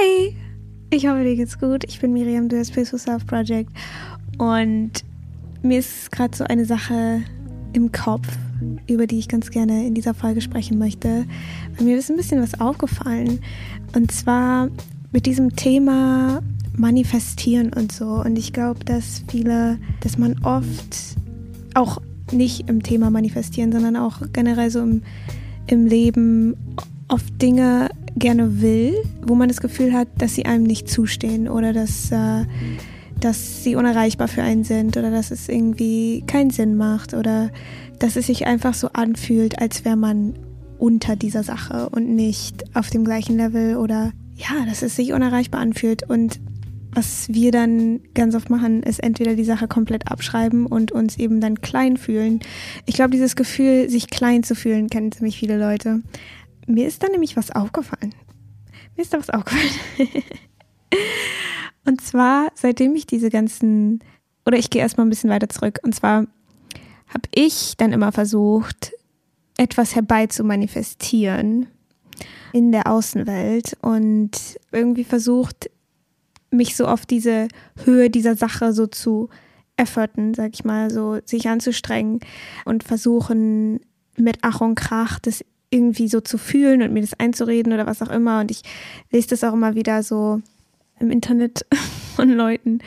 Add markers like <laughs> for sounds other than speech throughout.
Hi! Ich hoffe, dir geht's gut. Ich bin Miriam, du hast Peaceful Self Project. Und mir ist gerade so eine Sache im Kopf, über die ich ganz gerne in dieser Folge sprechen möchte. Weil mir ist ein bisschen was aufgefallen. Und zwar mit diesem Thema Manifestieren und so. Und ich glaube, dass viele, dass man oft auch nicht im Thema Manifestieren, sondern auch generell so im, im Leben oft Dinge gerne will, wo man das Gefühl hat, dass sie einem nicht zustehen oder dass, äh, dass sie unerreichbar für einen sind oder dass es irgendwie keinen Sinn macht oder dass es sich einfach so anfühlt, als wäre man unter dieser Sache und nicht auf dem gleichen Level oder ja, dass es sich unerreichbar anfühlt und was wir dann ganz oft machen, ist entweder die Sache komplett abschreiben und uns eben dann klein fühlen. Ich glaube, dieses Gefühl, sich klein zu fühlen, kennen ziemlich viele Leute. Mir ist da nämlich was aufgefallen. Mir ist da was aufgefallen. <laughs> und zwar, seitdem ich diese ganzen, oder ich gehe erstmal ein bisschen weiter zurück. Und zwar habe ich dann immer versucht, etwas herbei zu manifestieren in der Außenwelt und irgendwie versucht, mich so auf diese Höhe dieser Sache so zu efforten, sag ich mal, so sich anzustrengen und versuchen mit Ach und Krach das irgendwie so zu fühlen und mir das einzureden oder was auch immer. Und ich lese das auch immer wieder so im Internet <laughs> von Leuten,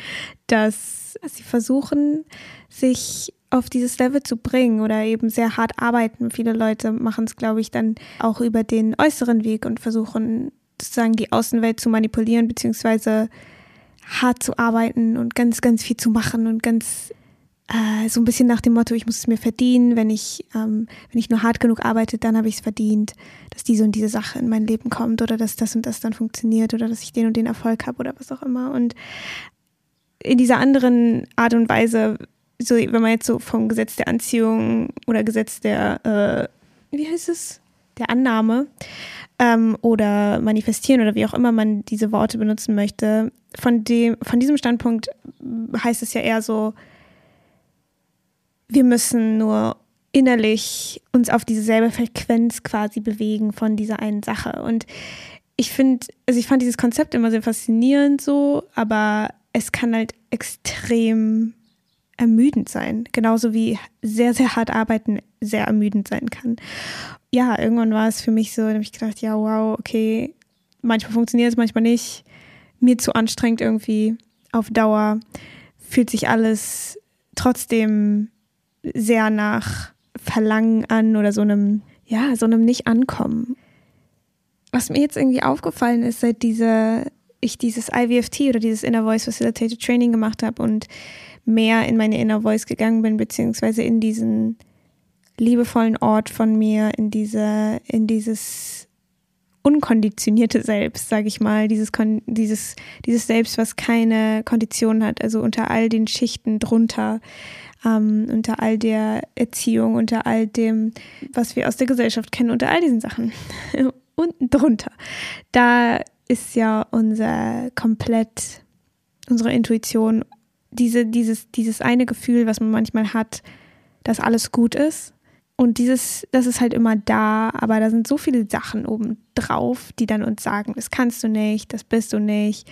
dass sie versuchen, sich auf dieses Level zu bringen oder eben sehr hart arbeiten. Viele Leute machen es, glaube ich, dann auch über den äußeren Weg und versuchen sozusagen die Außenwelt zu manipulieren, beziehungsweise hart zu arbeiten und ganz, ganz viel zu machen und ganz äh, so ein bisschen nach dem Motto, ich muss es mir verdienen, wenn ich, ähm, wenn ich nur hart genug arbeite, dann habe ich es verdient, dass diese und diese Sache in mein Leben kommt oder dass das und das dann funktioniert oder dass ich den und den Erfolg habe oder was auch immer. Und in dieser anderen Art und Weise, so wenn man jetzt so vom Gesetz der Anziehung oder Gesetz der, äh, wie heißt es, der Annahme ähm, oder manifestieren oder wie auch immer man diese Worte benutzen möchte, von dem, von diesem Standpunkt heißt es ja eher so, wir müssen nur innerlich uns auf dieselbe Frequenz quasi bewegen von dieser einen Sache. Und ich finde, also ich fand dieses Konzept immer sehr faszinierend so, aber es kann halt extrem ermüdend sein. Genauso wie sehr, sehr hart arbeiten sehr ermüdend sein kann. Ja, irgendwann war es für mich so, da habe ich gedacht, ja, wow, okay, manchmal funktioniert es, manchmal nicht. Mir zu anstrengend irgendwie auf Dauer. Fühlt sich alles trotzdem sehr nach Verlangen an oder so einem, ja, so einem Nicht-Ankommen. Was mir jetzt irgendwie aufgefallen ist, seit dieser, ich dieses IVFT oder dieses Inner Voice Facilitated Training gemacht habe und mehr in meine Inner Voice gegangen bin, beziehungsweise in diesen liebevollen Ort von mir, in diese, in dieses unkonditionierte Selbst, sage ich mal, dieses, dieses, dieses Selbst, was keine Kondition hat, also unter all den Schichten drunter, ähm, unter all der Erziehung, unter all dem, was wir aus der Gesellschaft kennen, unter all diesen Sachen. <laughs> Unten drunter. Da ist ja unser komplett, unsere Intuition, diese, dieses, dieses eine Gefühl, was man manchmal hat, dass alles gut ist. Und dieses, das ist halt immer da, aber da sind so viele Sachen oben drauf, die dann uns sagen, das kannst du nicht, das bist du nicht.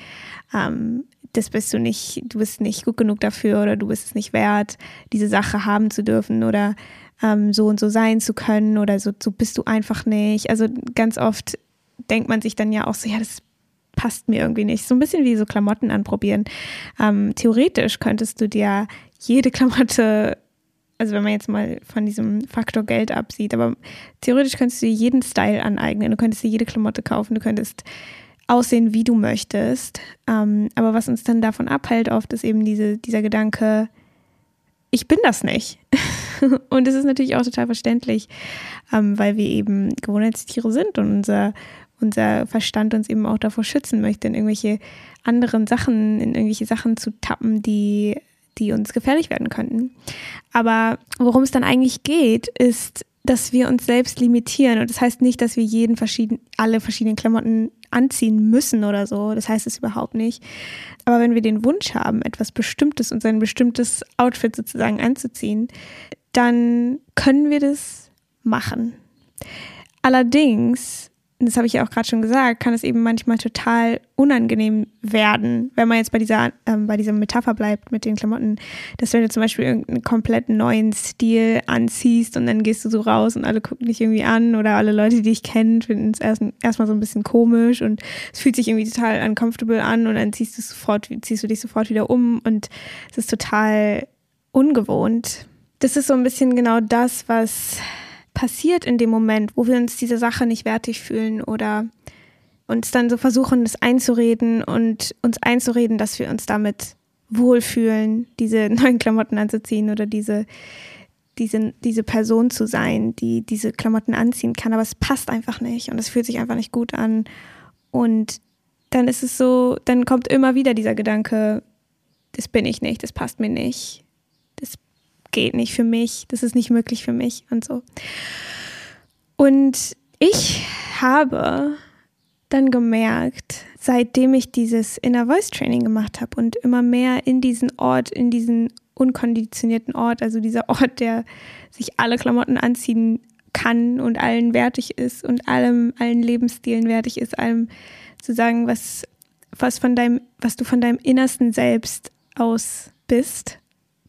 Ähm, das bist du nicht, du bist nicht gut genug dafür oder du bist es nicht wert, diese Sache haben zu dürfen oder ähm, so und so sein zu können oder so, so bist du einfach nicht. Also ganz oft denkt man sich dann ja auch so, ja, das passt mir irgendwie nicht. So ein bisschen wie so Klamotten anprobieren. Ähm, theoretisch könntest du dir jede Klamotte, also wenn man jetzt mal von diesem Faktor Geld absieht, aber theoretisch könntest du dir jeden Style aneignen. Du könntest dir jede Klamotte kaufen, du könntest aussehen, wie du möchtest. Ähm, aber was uns dann davon abhält, oft ist eben diese, dieser Gedanke, ich bin das nicht. <laughs> und es ist natürlich auch total verständlich, ähm, weil wir eben Gewohnheitstiere sind und unser, unser Verstand uns eben auch davor schützen möchte, in irgendwelche anderen Sachen, in irgendwelche Sachen zu tappen, die, die uns gefährlich werden könnten. Aber worum es dann eigentlich geht, ist, dass wir uns selbst limitieren. Und das heißt nicht, dass wir jeden verschieden, alle verschiedenen Klamotten anziehen müssen oder so. Das heißt es überhaupt nicht. Aber wenn wir den Wunsch haben, etwas Bestimmtes und sein bestimmtes Outfit sozusagen anzuziehen, dann können wir das machen. Allerdings das habe ich ja auch gerade schon gesagt, kann es eben manchmal total unangenehm werden, wenn man jetzt bei dieser, ähm, bei dieser Metapher bleibt mit den Klamotten, dass wenn du zum Beispiel irgendeinen komplett neuen Stil anziehst und dann gehst du so raus und alle gucken dich irgendwie an oder alle Leute, die dich kennen, finden es erst, erstmal so ein bisschen komisch und es fühlt sich irgendwie total uncomfortable an und dann ziehst du sofort, ziehst du dich sofort wieder um und es ist total ungewohnt. Das ist so ein bisschen genau das, was passiert in dem Moment, wo wir uns diese Sache nicht wertig fühlen oder uns dann so versuchen, das einzureden und uns einzureden, dass wir uns damit wohlfühlen, diese <laughs> neuen Klamotten anzuziehen oder diese, diese, diese Person zu sein, die diese Klamotten anziehen kann. Aber es passt einfach nicht und es fühlt sich einfach nicht gut an. Und dann ist es so, dann kommt immer wieder dieser Gedanke, das bin ich nicht, das passt mir nicht geht nicht für mich, das ist nicht möglich für mich und so. Und ich habe dann gemerkt, seitdem ich dieses Inner Voice Training gemacht habe und immer mehr in diesen Ort, in diesen unkonditionierten Ort, also dieser Ort, der sich alle Klamotten anziehen kann und allen wertig ist und allem, allen Lebensstilen wertig ist, allem zu sagen, was, was von deinem, was du von deinem innersten Selbst aus bist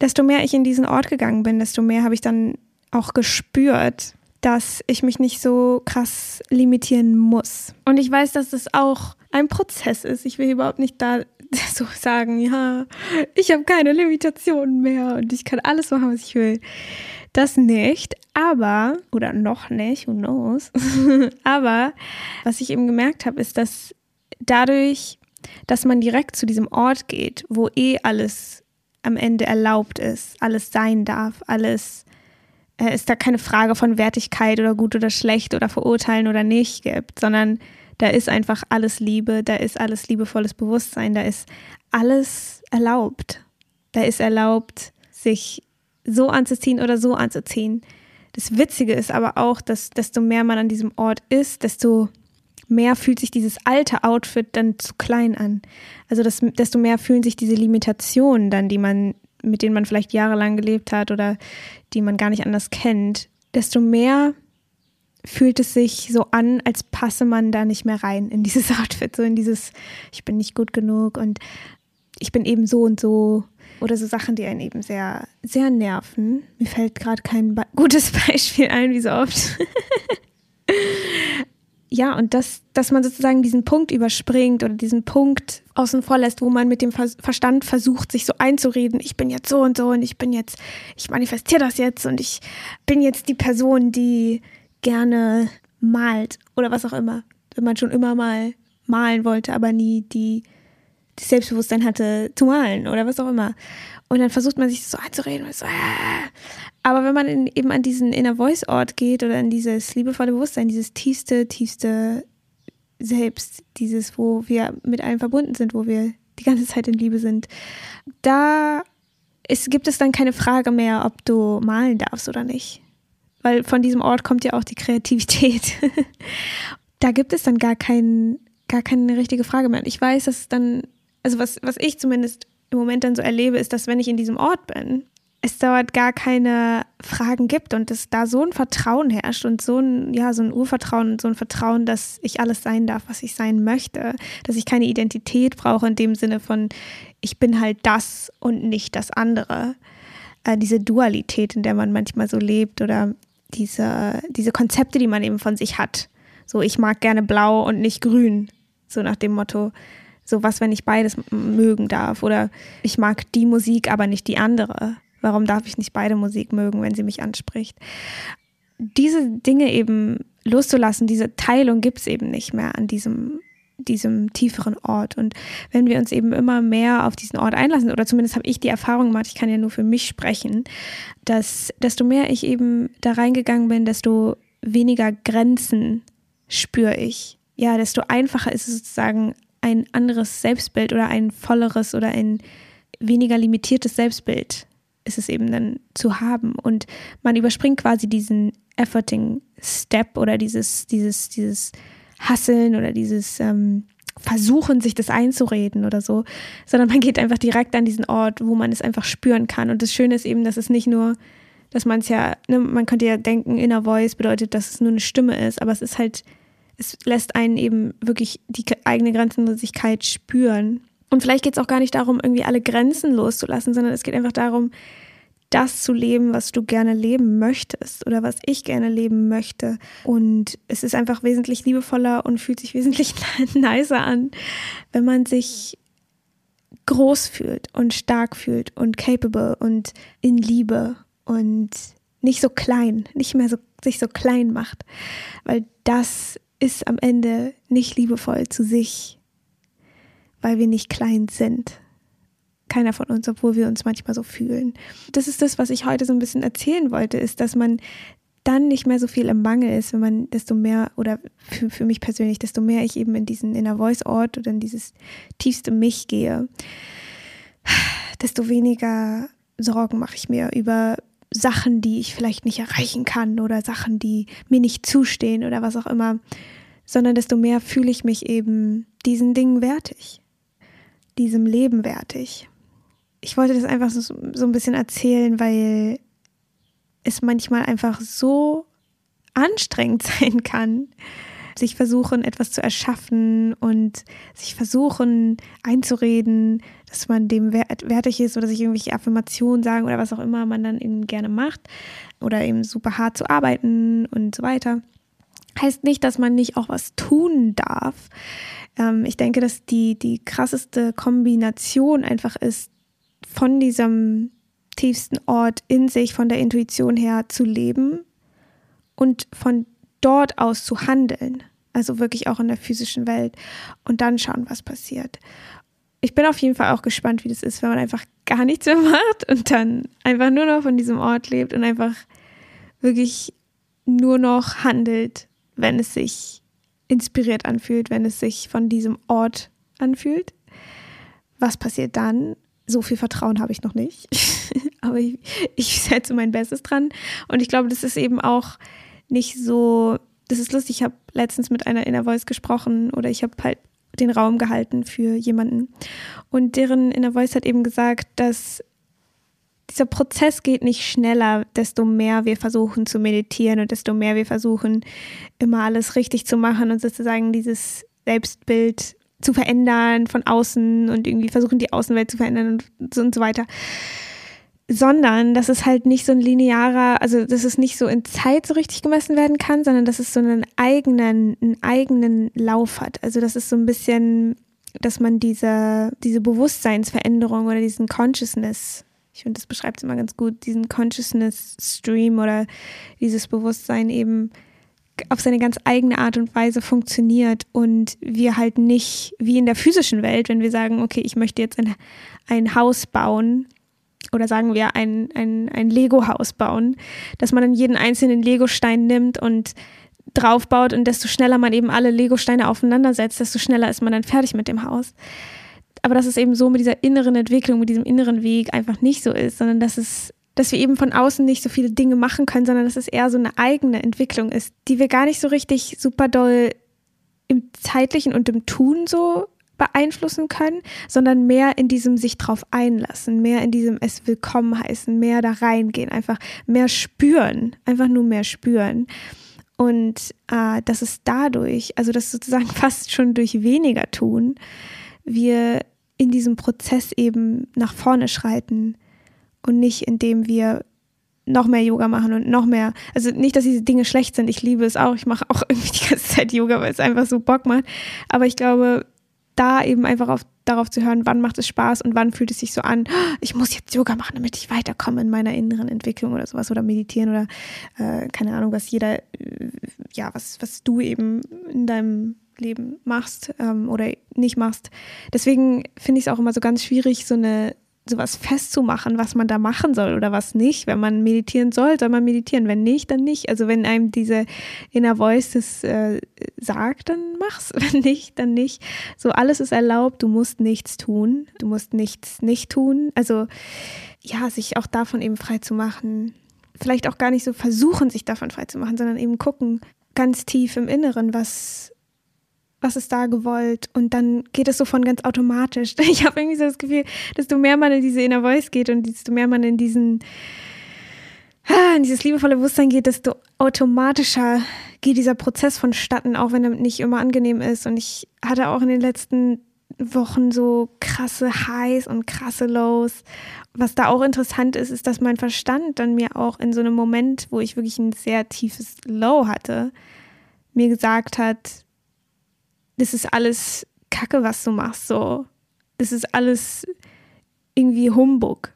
desto mehr ich in diesen Ort gegangen bin, desto mehr habe ich dann auch gespürt, dass ich mich nicht so krass limitieren muss. Und ich weiß, dass das auch ein Prozess ist. Ich will überhaupt nicht da <laughs> so sagen, ja, ich habe keine Limitationen mehr und ich kann alles machen, was ich will. Das nicht, aber, oder noch nicht, who knows. <laughs> aber was ich eben gemerkt habe, ist, dass dadurch, dass man direkt zu diesem Ort geht, wo eh alles am Ende erlaubt ist, alles sein darf, alles äh, ist da keine Frage von Wertigkeit oder gut oder schlecht oder verurteilen oder nicht gibt, sondern da ist einfach alles Liebe, da ist alles liebevolles Bewusstsein, da ist alles erlaubt. Da ist erlaubt, sich so anzuziehen oder so anzuziehen. Das Witzige ist aber auch, dass desto mehr man an diesem Ort ist, desto mehr fühlt sich dieses alte Outfit dann zu klein an. Also das, desto mehr fühlen sich diese Limitationen dann, die man, mit denen man vielleicht jahrelang gelebt hat oder die man gar nicht anders kennt, desto mehr fühlt es sich so an, als passe man da nicht mehr rein in dieses <laughs> Outfit, so in dieses, ich bin nicht gut genug und ich bin eben so und so. Oder so Sachen, die einen eben sehr, sehr nerven. Mir fällt gerade kein gutes <laughs> Beispiel ein, wie so oft. Ja, und dass, dass man sozusagen diesen Punkt überspringt oder diesen Punkt außen vor lässt, wo man mit dem Verstand versucht, sich so einzureden, ich bin jetzt so und so und ich bin jetzt, ich manifestiere das jetzt und ich bin jetzt die Person, die gerne malt oder was auch immer. Wenn man schon immer mal malen wollte, aber nie die, das Selbstbewusstsein hatte zu malen oder was auch immer. Und dann versucht man sich so einzureden so, äh. Aber wenn man in, eben an diesen Inner Voice Ort geht oder in dieses liebevolle Bewusstsein, dieses tiefste, tiefste Selbst, dieses, wo wir mit allem verbunden sind, wo wir die ganze Zeit in Liebe sind, da ist, gibt es dann keine Frage mehr, ob du malen darfst oder nicht. Weil von diesem Ort kommt ja auch die Kreativität. <laughs> da gibt es dann gar, kein, gar keine richtige Frage mehr. Und ich weiß, dass es dann, also was, was ich zumindest im Moment dann so erlebe, ist, dass wenn ich in diesem Ort bin, es dort gar keine Fragen gibt und es da so ein Vertrauen herrscht und so ein, ja, so ein Urvertrauen und so ein Vertrauen, dass ich alles sein darf, was ich sein möchte, dass ich keine Identität brauche in dem Sinne von, ich bin halt das und nicht das andere. Äh, diese Dualität, in der man manchmal so lebt oder diese, diese Konzepte, die man eben von sich hat. So, ich mag gerne blau und nicht grün. So nach dem Motto, so was, wenn ich beides mögen darf. Oder ich mag die Musik, aber nicht die andere. Warum darf ich nicht beide Musik mögen, wenn sie mich anspricht? Diese Dinge eben loszulassen, diese Teilung gibt es eben nicht mehr an diesem, diesem tieferen Ort. Und wenn wir uns eben immer mehr auf diesen Ort einlassen, oder zumindest habe ich die Erfahrung gemacht, ich kann ja nur für mich sprechen, dass desto mehr ich eben da reingegangen bin, desto weniger Grenzen spüre ich. Ja, desto einfacher ist es sozusagen ein anderes Selbstbild oder ein volleres oder ein weniger limitiertes Selbstbild ist es eben dann zu haben. Und man überspringt quasi diesen Efforting Step oder dieses, dieses, dieses Hasseln oder dieses ähm, Versuchen, sich das einzureden oder so, sondern man geht einfach direkt an diesen Ort, wo man es einfach spüren kann. Und das Schöne ist eben, dass es nicht nur, dass man es ja, ne, man könnte ja denken, Inner Voice bedeutet, dass es nur eine Stimme ist, aber es ist halt es lässt einen eben wirklich die eigene Grenzenlosigkeit spüren. Und vielleicht geht es auch gar nicht darum, irgendwie alle Grenzen loszulassen, sondern es geht einfach darum, das zu leben, was du gerne leben möchtest oder was ich gerne leben möchte. Und es ist einfach wesentlich liebevoller und fühlt sich wesentlich <laughs> nicer an, wenn man sich groß fühlt und stark fühlt und capable und in Liebe und nicht so klein, nicht mehr so, sich so klein macht. Weil das ist am Ende nicht liebevoll zu sich, weil wir nicht klein sind. Keiner von uns, obwohl wir uns manchmal so fühlen. Das ist das, was ich heute so ein bisschen erzählen wollte, ist, dass man dann nicht mehr so viel im Mangel ist, wenn man desto mehr, oder für, für mich persönlich, desto mehr ich eben in diesen Inner Voice Ort oder in dieses tiefste Mich gehe, desto weniger Sorgen mache ich mir über Sachen, die ich vielleicht nicht erreichen kann oder Sachen, die mir nicht zustehen oder was auch immer, sondern desto mehr fühle ich mich eben diesen Dingen wertig, diesem Leben wertig. Ich wollte das einfach so, so ein bisschen erzählen, weil es manchmal einfach so anstrengend <laughs> sein kann, sich versuchen, etwas zu erschaffen und sich versuchen einzureden, dass man dem wertig ist oder sich irgendwelche Affirmationen sagen oder was auch immer man dann eben gerne macht oder eben super hart zu arbeiten und so weiter. Heißt nicht, dass man nicht auch was tun darf. Ähm, ich denke, dass die, die krasseste Kombination einfach ist, von diesem tiefsten Ort in sich von der Intuition her zu leben und von dort aus zu handeln. Also wirklich auch in der physischen Welt und dann schauen, was passiert. Ich bin auf jeden Fall auch gespannt, wie das ist, wenn man einfach gar nichts mehr <laughs> macht und dann einfach nur noch von diesem Ort lebt und einfach wirklich nur noch handelt, wenn es sich inspiriert anfühlt, wenn es sich von diesem Ort anfühlt. Was passiert dann? so viel Vertrauen habe ich noch nicht. <laughs> Aber ich, ich setze mein Bestes dran. Und ich glaube, das ist eben auch nicht so. Das ist lustig. Ich habe letztens mit einer Inner Voice gesprochen oder ich habe halt den Raum gehalten für jemanden. Und deren Inner Voice hat eben gesagt, dass dieser Prozess geht nicht schneller, desto mehr wir versuchen zu meditieren und desto mehr wir versuchen, immer alles richtig zu machen und sozusagen dieses Selbstbild zu verändern von außen und irgendwie versuchen, die Außenwelt zu verändern und so, und so weiter. Sondern, dass es halt nicht so ein linearer, also dass es nicht so in Zeit so richtig gemessen werden kann, sondern dass es so einen eigenen, einen eigenen Lauf hat. Also das ist so ein bisschen, dass man diese, diese Bewusstseinsveränderung oder diesen Consciousness, ich finde, das beschreibt es immer ganz gut, diesen Consciousness Stream oder dieses Bewusstsein eben auf seine ganz eigene Art und Weise funktioniert und wir halt nicht wie in der physischen Welt, wenn wir sagen, okay, ich möchte jetzt ein, ein Haus bauen oder sagen wir ein, ein, ein Lego-Haus bauen, dass man dann jeden einzelnen Lego-Stein nimmt und draufbaut und desto schneller man eben alle Lego-Steine aufeinandersetzt, desto schneller ist man dann fertig mit dem Haus. Aber dass es eben so mit dieser inneren Entwicklung, mit diesem inneren Weg einfach nicht so ist, sondern dass es dass wir eben von außen nicht so viele Dinge machen können, sondern dass es eher so eine eigene Entwicklung ist, die wir gar nicht so richtig super doll im zeitlichen und im Tun so beeinflussen können, sondern mehr in diesem sich drauf einlassen, mehr in diesem es willkommen heißen, mehr da reingehen, einfach mehr spüren, einfach nur mehr spüren. Und äh, dass es dadurch, also das sozusagen <laughs> fast schon durch weniger tun, wir in diesem Prozess eben nach vorne schreiten, und nicht indem wir noch mehr Yoga machen und noch mehr, also nicht, dass diese Dinge schlecht sind, ich liebe es auch, ich mache auch <laughs> irgendwie die ganze Zeit Yoga, weil es einfach so Bock macht, aber ich glaube, da eben einfach auf, darauf zu hören, wann macht es Spaß und wann fühlt es sich so an, ich muss jetzt Yoga machen, damit ich weiterkomme in meiner inneren Entwicklung oder sowas oder meditieren oder äh, keine Ahnung, was jeder, äh, ja, was, was du eben in deinem Leben machst ähm, oder nicht machst. Deswegen finde ich es auch immer so ganz schwierig, so eine sowas festzumachen, was man da machen soll oder was nicht. Wenn man meditieren soll, soll man meditieren. Wenn nicht, dann nicht. Also wenn einem diese Inner Voice das äh, sagt, dann mach's. <laughs> Wenn nicht, dann nicht. So alles ist erlaubt. Du musst nichts tun. Du musst nichts nicht tun. Also ja, sich auch davon eben frei zu machen. Vielleicht auch gar nicht so versuchen, sich davon frei zu machen, sondern eben gucken ganz tief im Inneren, was was ist da gewollt? Und dann geht es so von ganz automatisch. <laughs> Ich habe irgendwie so das Gefühl, desto mehr man in diese Inner Voice geht und desto mehr man in diesen in dieses liebevolle Bewusstsein geht, desto automatischer geht dieser Prozess vonstatten, auch wenn er nicht immer angenehm ist. Und ich hatte auch in den letzten Wochen so krasse Highs und krasse Lows. Was da auch interessant ist, ist, dass mein Verstand dann mir auch in so einem Moment, wo ich wirklich ein sehr tiefes Low hatte, mir gesagt hat, das ist alles Kacke, was du machst, so. Das ist alles irgendwie Humbug.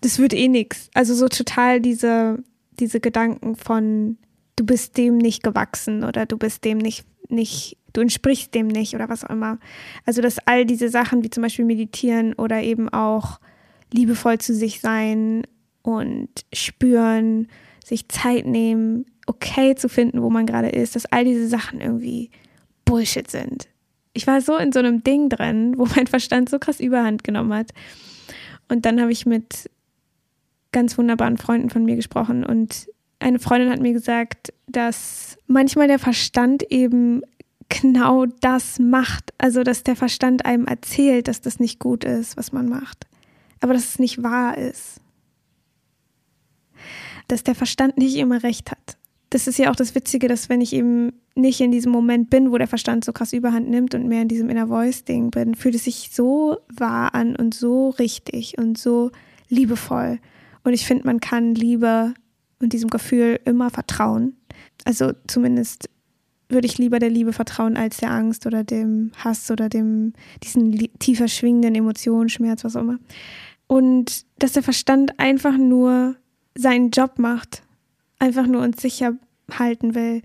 Das wird eh nix. Also so total diese, diese Gedanken von, du bist dem nicht gewachsen oder du bist dem nicht, nicht, du entsprichst dem nicht oder was auch immer. Also dass all diese Sachen wie zum Beispiel meditieren oder eben auch liebevoll zu sich sein und spüren, sich Zeit nehmen, okay zu finden, wo man gerade ist, dass all diese Sachen irgendwie Bullshit sind. Ich war so in so einem Ding drin, wo mein Verstand so krass überhand genommen hat. Und dann habe ich mit ganz wunderbaren Freunden von mir gesprochen und eine Freundin hat mir gesagt, dass manchmal der Verstand eben genau das macht. Also, dass der Verstand einem erzählt, dass das nicht gut ist, was man macht. Aber dass es nicht wahr ist. Dass der Verstand nicht immer recht hat. Das ist ja auch das Witzige, dass wenn ich eben nicht in diesem Moment bin, wo der Verstand so krass überhand nimmt und mehr in diesem Inner Voice-Ding bin, fühlt es sich so wahr an und so richtig und so liebevoll. Und ich finde, man kann Liebe und diesem Gefühl immer vertrauen. Also zumindest würde ich lieber der Liebe vertrauen als der Angst oder dem Hass oder dem diesen tiefer schwingenden Emotionen, Schmerz, was auch immer. Und dass der Verstand einfach nur seinen Job macht, einfach nur uns sicher halten will,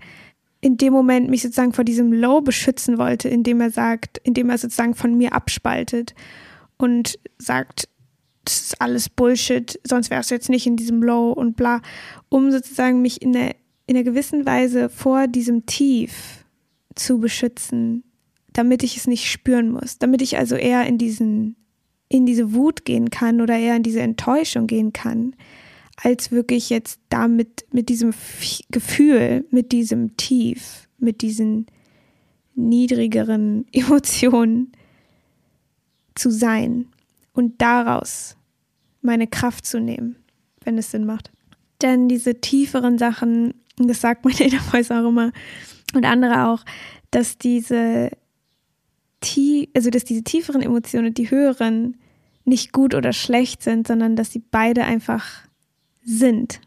in dem Moment mich sozusagen vor diesem Low beschützen wollte, indem er sagt, indem er sozusagen von mir abspaltet und sagt, das ist alles Bullshit, sonst wärst du jetzt nicht in diesem Low und bla, um sozusagen mich in einer, in einer gewissen Weise vor diesem Tief zu beschützen, damit ich es nicht spüren muss, damit ich also eher in diesen, in diese Wut gehen kann oder eher in diese Enttäuschung gehen kann, als wirklich jetzt damit, mit diesem Gefühl, mit diesem Tief, mit diesen niedrigeren <laughs> Emotionen zu sein und daraus meine Kraft zu nehmen, wenn es Sinn macht. Denn diese tieferen Sachen, das sagt meine <laughs> Inner Voice auch immer und andere auch, dass diese, also dass diese tieferen Emotionen die höheren nicht gut oder schlecht sind, sondern dass sie beide einfach sind.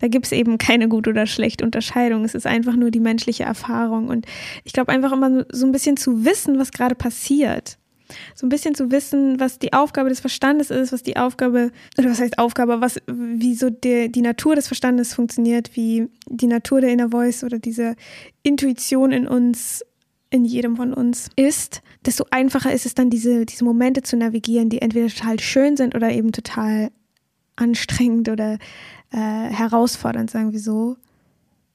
Da gibt es eben keine gut oder schlecht Unterscheidung. Es ist einfach nur die menschliche Erfahrung. Und ich glaube einfach immer so ein bisschen zu wissen, was gerade passiert so ein bisschen zu wissen, was die Aufgabe des Verstandes ist, was die Aufgabe, oder was heißt Aufgabe, was, wie so der, die Natur des Verstandes funktioniert, wie die Natur der Inner Voice oder diese Intuition in uns, in jedem von uns ist, desto einfacher ist es dann, diese, diese Momente zu navigieren, die entweder total schön sind oder eben total anstrengend oder äh, herausfordernd, sagen wir so,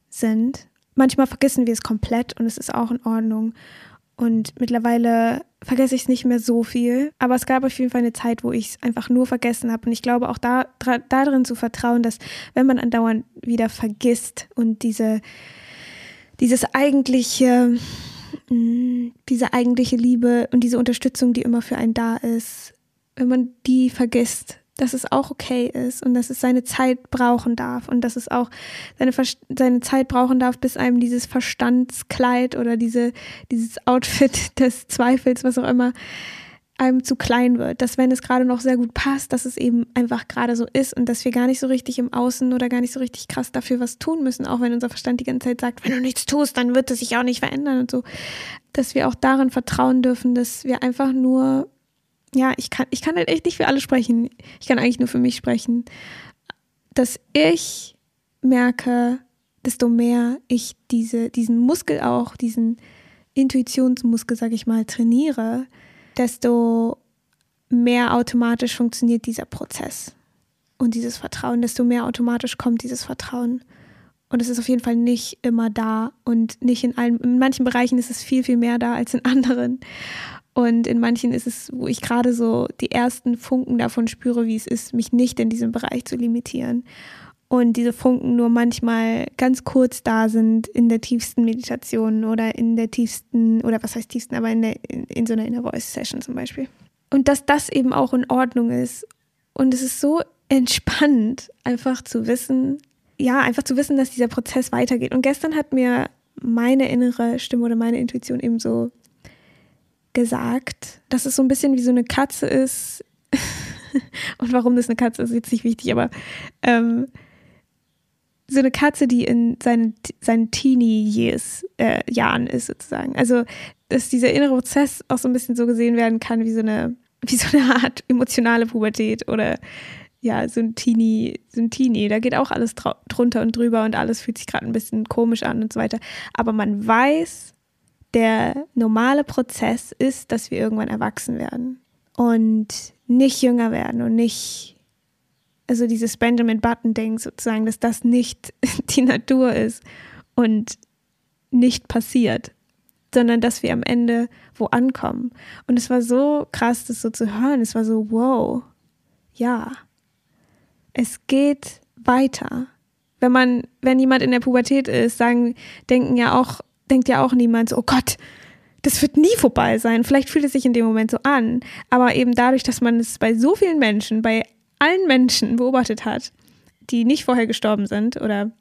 sind. Manchmal vergessen wir es komplett und es ist auch in Ordnung. Und mittlerweile vergesse ich es nicht mehr so viel. Aber es gab auf jeden Fall eine Zeit, wo ich es einfach nur vergessen habe. Und ich glaube auch da, darin zu vertrauen, dass wenn man andauernd wieder vergisst und diese, dieses eigentliche, mm, diese eigentliche Liebe und diese Unterstützung, die immer für einen da ist, wenn man die vergisst, dass es auch okay ist und dass es seine Zeit brauchen darf und dass es auch seine, seine Zeit brauchen darf, bis einem dieses Verstandskleid oder diese, dieses Outfit <laughs> des Zweifels, was auch immer, einem zu klein wird. Dass wenn es gerade noch sehr gut passt, dass es eben einfach gerade so ist und dass wir gar nicht so richtig im Außen oder gar nicht so richtig krass dafür was tun müssen, auch wenn unser Verstand die ganze Zeit sagt, wenn du nichts tust, dann wird es sich auch nicht verändern und so. Dass wir auch darin vertrauen dürfen, dass wir einfach nur ja, ich kann, ich kann halt echt nicht für alle sprechen. Ich kann eigentlich nur für mich sprechen. Dass ich merke, desto mehr ich diese, diesen Muskel auch, diesen Intuitionsmuskel, sag ich mal, trainiere, desto mehr automatisch funktioniert dieser Prozess und dieses Vertrauen, desto mehr automatisch kommt dieses Vertrauen. Und es ist auf jeden Fall nicht immer da und nicht in allen, in manchen Bereichen ist es viel, viel mehr da als in anderen. Und in manchen ist es, wo ich gerade so die ersten Funken davon spüre, wie es ist, mich nicht in diesem Bereich zu limitieren. Und diese Funken nur manchmal ganz kurz da sind in der tiefsten Meditation oder in der tiefsten, oder was heißt tiefsten, aber in, der, in, in so einer Inner Voice Session zum Beispiel. Und dass das eben auch in Ordnung ist. Und es ist so entspannend, einfach zu wissen, ja, einfach zu wissen, dass dieser Prozess weitergeht. Und gestern hat mir meine innere Stimme oder meine Intuition eben so gesagt, dass es so ein bisschen wie so eine Katze ist. <laughs> Und warum das eine Katze ist, ist jetzt nicht wichtig, aber ähm, so eine Katze, die in seinen, seinen Teenie-Years, äh, ist sozusagen. Also, dass dieser innere Prozess auch so ein bisschen so gesehen werden kann wie so eine, wie so eine Art emotionale Pubertät oder ja, so ein Teenie, so ein Teenie, da geht auch alles drunter und drüber und alles fühlt sich gerade ein bisschen komisch an und so weiter. Aber man weiß, der normale Prozess ist, dass wir irgendwann erwachsen werden und nicht jünger werden und nicht, also dieses Benjamin Button-Ding sozusagen, dass das nicht <laughs> die Natur ist und nicht passiert, sondern dass wir am Ende wo ankommen. Und es war so krass, das so zu hören. Es war so, wow, ja, es geht weiter. Wenn man, wenn jemand in der Pubertät ist, sagen, denken ja auch, denkt ja auch niemand so, oh Gott, das wird nie vorbei sein. Vielleicht fühlt es sich in dem Moment so an, aber eben dadurch, dass man es bei so vielen Menschen, bei allen Menschen beobachtet hat, die nicht vorher gestorben sind oder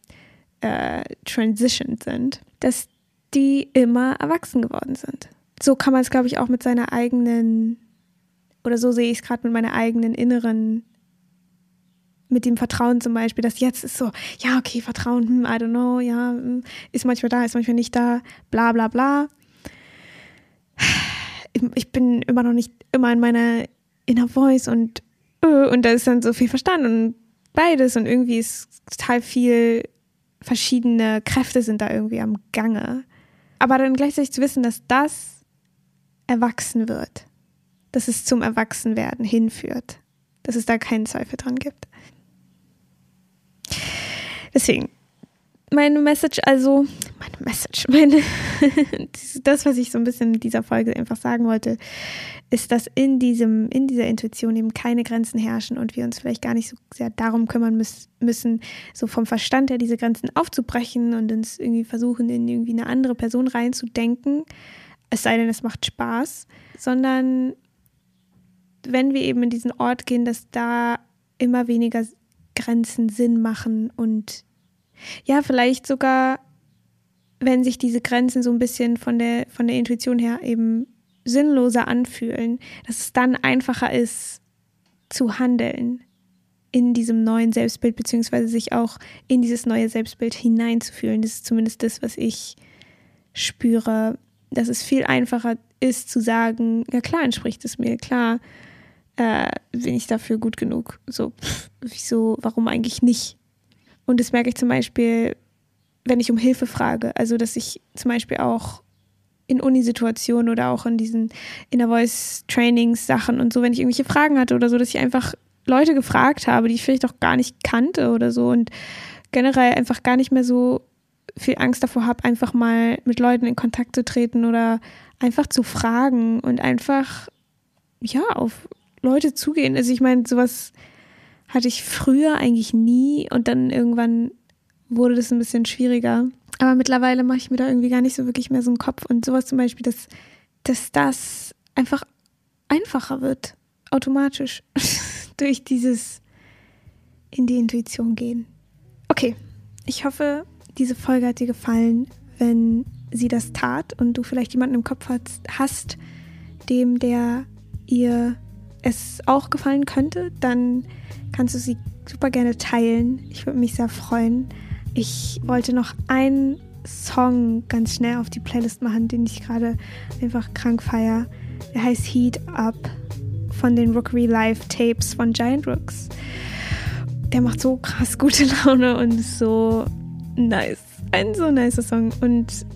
äh, transitioned sind, dass die immer erwachsen geworden sind. So kann man es, glaube ich, auch mit seiner eigenen, oder so sehe ich es gerade mit meiner eigenen inneren mit dem Vertrauen zum Beispiel, dass jetzt ist so, ja, okay, Vertrauen, hm, I don't know, ja, hm, ist manchmal da, ist manchmal nicht da, bla bla bla. Ich bin immer noch nicht immer in meiner Inner Voice und äh, und da ist dann so viel Verstand und beides und irgendwie ist total viel verschiedene Kräfte sind da irgendwie am Gange. Aber dann gleichzeitig zu wissen, dass das erwachsen wird, dass es zum Erwachsenwerden hinführt, dass es da keinen Zweifel dran gibt. Deswegen, meine Message, also, meine Message, meine, <laughs> das, was ich so ein bisschen in dieser Folge einfach sagen wollte, ist, dass in diesem, in dieser Intuition eben keine Grenzen herrschen und wir uns vielleicht gar nicht so sehr darum kümmern müssen, so vom Verstand her diese Grenzen aufzubrechen und uns irgendwie versuchen, in irgendwie eine andere Person reinzudenken, es sei denn, es macht Spaß, sondern wenn wir eben in diesen Ort gehen, dass da immer weniger Grenzen Sinn machen und ja, vielleicht sogar, wenn sich diese Grenzen so ein bisschen von der, von der Intuition her eben sinnloser anfühlen, dass es dann einfacher ist zu handeln in diesem neuen Selbstbild, beziehungsweise sich auch in dieses neue Selbstbild hineinzufühlen. Das ist zumindest das, was ich spüre, dass es viel einfacher ist zu sagen, ja klar entspricht es mir, klar äh, bin ich dafür gut genug. So, pff, wieso, warum eigentlich nicht? Und das merke ich zum Beispiel, wenn ich um Hilfe frage. Also, dass ich zum Beispiel auch in Unisituationen oder auch in diesen Inner Voice Trainings Sachen und so, wenn ich irgendwelche Fragen hatte oder so, dass ich einfach Leute gefragt habe, die ich vielleicht auch gar nicht kannte oder so und generell einfach gar nicht mehr so viel Angst davor habe, einfach mal mit Leuten in Kontakt zu treten oder einfach zu fragen und einfach ja auf Leute zugehen. Also ich meine, sowas hatte ich früher eigentlich nie und dann irgendwann wurde das ein bisschen schwieriger. Aber mittlerweile mache ich mir da irgendwie gar nicht so wirklich mehr so einen Kopf und sowas zum Beispiel, dass, dass das einfach einfacher wird, automatisch, <laughs> durch dieses in die Intuition gehen. Okay, ich hoffe, diese Folge hat dir gefallen. Wenn sie das tat und du vielleicht jemanden im Kopf hast, dem der ihr es auch gefallen könnte, dann kannst du sie super gerne teilen. Ich würde mich sehr freuen. Ich wollte noch einen Song ganz schnell auf die Playlist machen, den ich gerade einfach krank feiere. Der heißt Heat Up von den Rookery Live Tapes von Giant Rooks. Der macht so krass gute <laughs> Laune und ist so nice. Ein so nicer Song. Und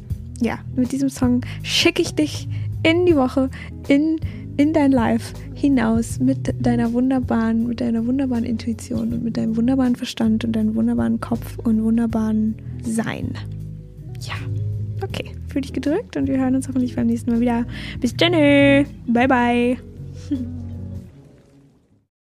ja, mit diesem Song schicke ich dich in die Woche, in, in dein Live hinaus mit deiner wunderbaren, mit deiner wunderbaren Intuition und mit deinem wunderbaren Verstand und deinem wunderbaren Kopf und wunderbaren Sein. Ja, okay. Fühl dich gedrückt und wir hören uns hoffentlich beim nächsten Mal wieder. Bis dann. Bye, bye. <laughs>